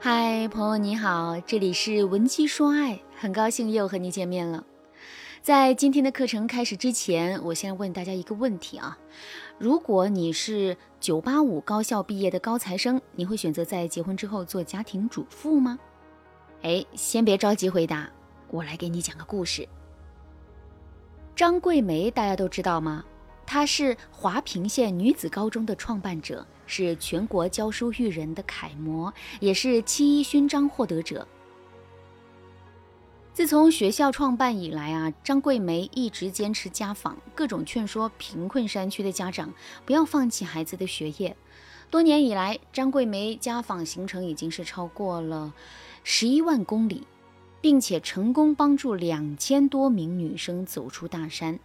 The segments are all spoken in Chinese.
嗨，朋友你好，这里是文姬说爱，很高兴又和你见面了。在今天的课程开始之前，我先问大家一个问题啊：如果你是九八五高校毕业的高材生，你会选择在结婚之后做家庭主妇吗？哎，先别着急回答，我来给你讲个故事。张桂梅大家都知道吗？她是华坪县女子高中的创办者。是全国教书育人的楷模，也是七一勋章获得者。自从学校创办以来啊，张桂梅一直坚持家访，各种劝说贫困山区的家长不要放弃孩子的学业。多年以来，张桂梅家访行程已经是超过了十一万公里，并且成功帮助两千多名女生走出大山。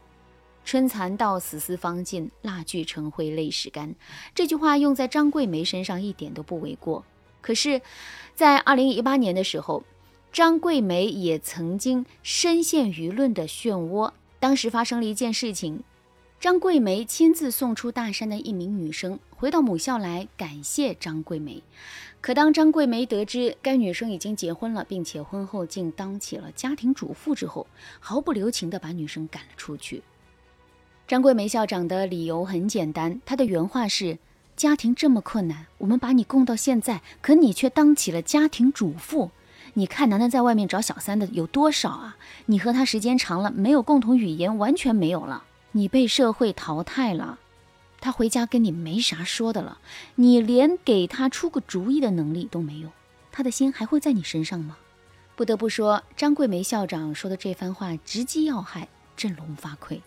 春蚕到死丝方尽，蜡炬成灰泪始干。这句话用在张桂梅身上一点都不为过。可是，在二零一八年的时候，张桂梅也曾经深陷舆论的漩涡。当时发生了一件事情：张桂梅亲自送出大山的一名女生回到母校来感谢张桂梅。可当张桂梅得知该女生已经结婚了，并且婚后竟当起了家庭主妇之后，毫不留情地把女生赶了出去。张桂梅校长的理由很简单，她的原话是：“家庭这么困难，我们把你供到现在，可你却当起了家庭主妇。你看，楠楠在外面找小三的有多少啊？你和他时间长了，没有共同语言，完全没有了。你被社会淘汰了，他回家跟你没啥说的了，你连给他出个主意的能力都没有，他的心还会在你身上吗？”不得不说，张桂梅校长说的这番话直击要害，振聋发聩。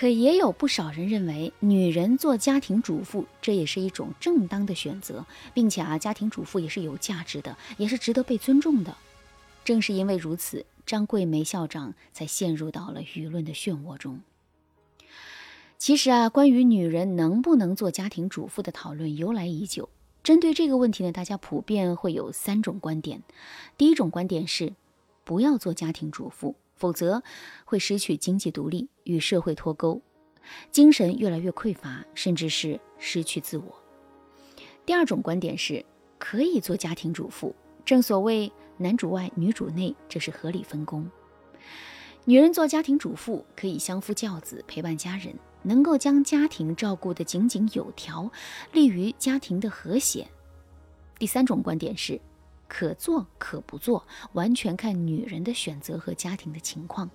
可也有不少人认为，女人做家庭主妇，这也是一种正当的选择，并且啊，家庭主妇也是有价值的，也是值得被尊重的。正是因为如此，张桂梅校长才陷入到了舆论的漩涡中。其实啊，关于女人能不能做家庭主妇的讨论由来已久。针对这个问题呢，大家普遍会有三种观点。第一种观点是，不要做家庭主妇。否则会失去经济独立，与社会脱钩，精神越来越匮乏，甚至是失去自我。第二种观点是，可以做家庭主妇。正所谓男主外女主内，这是合理分工。女人做家庭主妇可以相夫教子，陪伴家人，能够将家庭照顾得井井有条，利于家庭的和谐。第三种观点是。可做可不做，完全看女人的选择和家庭的情况。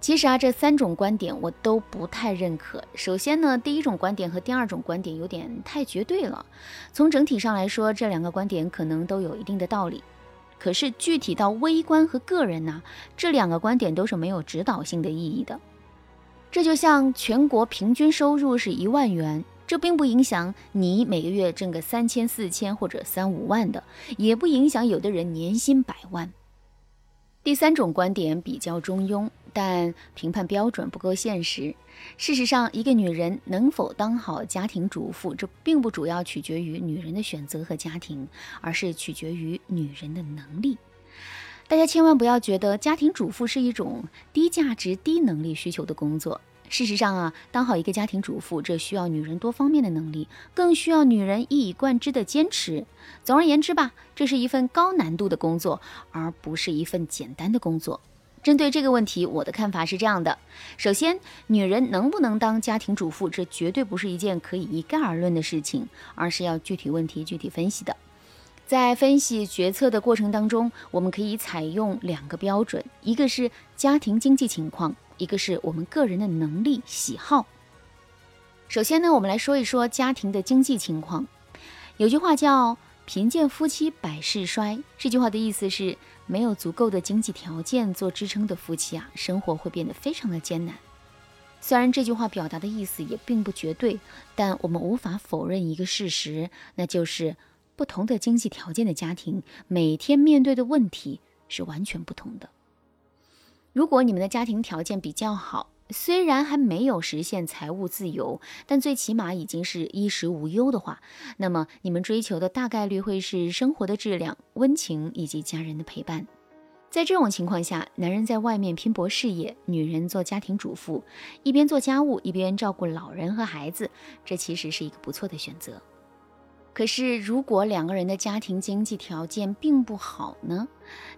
其实啊，这三种观点我都不太认可。首先呢，第一种观点和第二种观点有点太绝对了。从整体上来说，这两个观点可能都有一定的道理。可是具体到微观和个人呢，这两个观点都是没有指导性的意义的。这就像全国平均收入是一万元。这并不影响你每个月挣个三千四千或者三五万的，也不影响有的人年薪百万。第三种观点比较中庸，但评判标准不够现实。事实上，一个女人能否当好家庭主妇，这并不主要取决于女人的选择和家庭，而是取决于女人的能力。大家千万不要觉得家庭主妇是一种低价值、低能力需求的工作。事实上啊，当好一个家庭主妇，这需要女人多方面的能力，更需要女人一以贯之的坚持。总而言之吧，这是一份高难度的工作，而不是一份简单的工作。针对这个问题，我的看法是这样的：首先，女人能不能当家庭主妇，这绝对不是一件可以一概而论的事情，而是要具体问题具体分析的。在分析决策的过程当中，我们可以采用两个标准，一个是家庭经济情况。一个是我们个人的能力喜好。首先呢，我们来说一说家庭的经济情况。有句话叫“贫贱夫妻百事衰”，这句话的意思是，没有足够的经济条件做支撑的夫妻啊，生活会变得非常的艰难。虽然这句话表达的意思也并不绝对，但我们无法否认一个事实，那就是不同的经济条件的家庭，每天面对的问题是完全不同的。如果你们的家庭条件比较好，虽然还没有实现财务自由，但最起码已经是衣食无忧的话，那么你们追求的大概率会是生活的质量、温情以及家人的陪伴。在这种情况下，男人在外面拼搏事业，女人做家庭主妇，一边做家务一边照顾老人和孩子，这其实是一个不错的选择。可是，如果两个人的家庭经济条件并不好呢？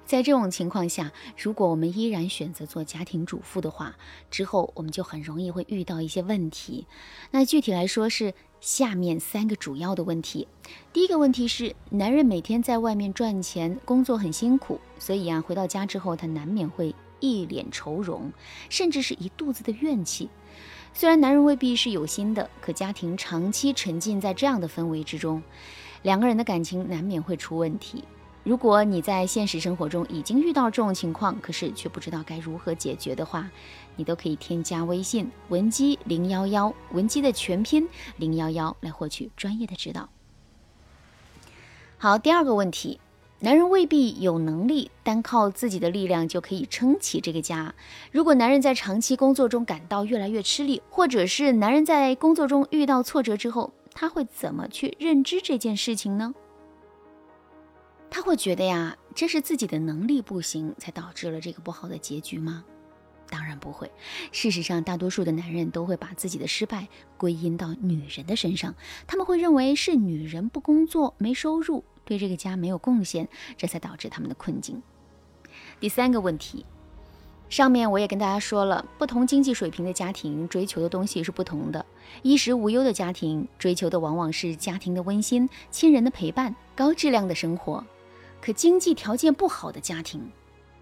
在这种情况下，如果我们依然选择做家庭主妇的话，之后我们就很容易会遇到一些问题。那具体来说是下面三个主要的问题。第一个问题是，男人每天在外面赚钱，工作很辛苦，所以啊，回到家之后他难免会一脸愁容，甚至是一肚子的怨气。虽然男人未必是有心的，可家庭长期沉浸在这样的氛围之中，两个人的感情难免会出问题。如果你在现实生活中已经遇到这种情况，可是却不知道该如何解决的话，你都可以添加微信文姬零幺幺，文姬的全拼零幺幺来获取专业的指导。好，第二个问题。男人未必有能力单靠自己的力量就可以撑起这个家。如果男人在长期工作中感到越来越吃力，或者是男人在工作中遇到挫折之后，他会怎么去认知这件事情呢？他会觉得呀，这是自己的能力不行才导致了这个不好的结局吗？当然不会。事实上，大多数的男人都会把自己的失败归因到女人的身上，他们会认为是女人不工作、没收入。对这个家没有贡献，这才导致他们的困境。第三个问题，上面我也跟大家说了，不同经济水平的家庭追求的东西是不同的。衣食无忧的家庭追求的往往是家庭的温馨、亲人的陪伴、高质量的生活。可经济条件不好的家庭，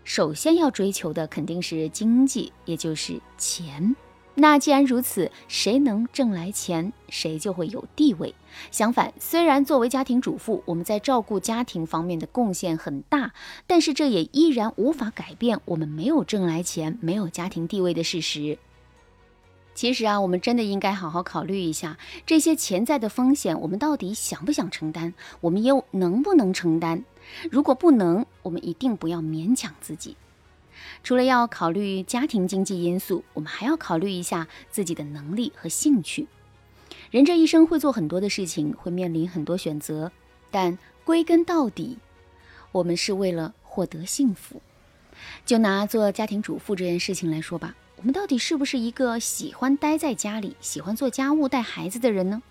首先要追求的肯定是经济，也就是钱。那既然如此，谁能挣来钱，谁就会有地位。相反，虽然作为家庭主妇，我们在照顾家庭方面的贡献很大，但是这也依然无法改变我们没有挣来钱、没有家庭地位的事实。其实啊，我们真的应该好好考虑一下这些潜在的风险，我们到底想不想承担？我们又能不能承担？如果不能，我们一定不要勉强自己。除了要考虑家庭经济因素，我们还要考虑一下自己的能力和兴趣。人这一生会做很多的事情，会面临很多选择，但归根到底，我们是为了获得幸福。就拿做家庭主妇这件事情来说吧，我们到底是不是一个喜欢待在家里、喜欢做家务、带孩子的人呢？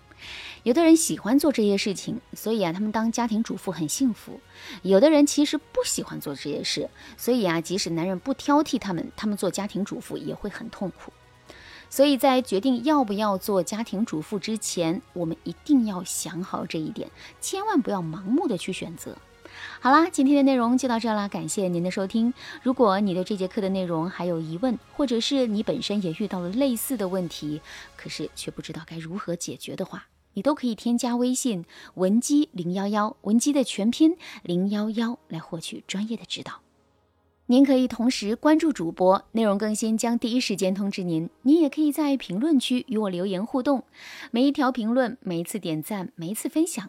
有的人喜欢做这些事情，所以啊，他们当家庭主妇很幸福；有的人其实不喜欢做这些事，所以啊，即使男人不挑剔他们，他们做家庭主妇也会很痛苦。所以在决定要不要做家庭主妇之前，我们一定要想好这一点，千万不要盲目的去选择。好啦，今天的内容就到这啦，感谢您的收听。如果你对这节课的内容还有疑问，或者是你本身也遇到了类似的问题，可是却不知道该如何解决的话，你都可以添加微信文姬零幺幺，文姬的全拼零幺幺来获取专业的指导。您可以同时关注主播，内容更新将第一时间通知您。您也可以在评论区与我留言互动，每一条评论、每一次点赞、每一次分享，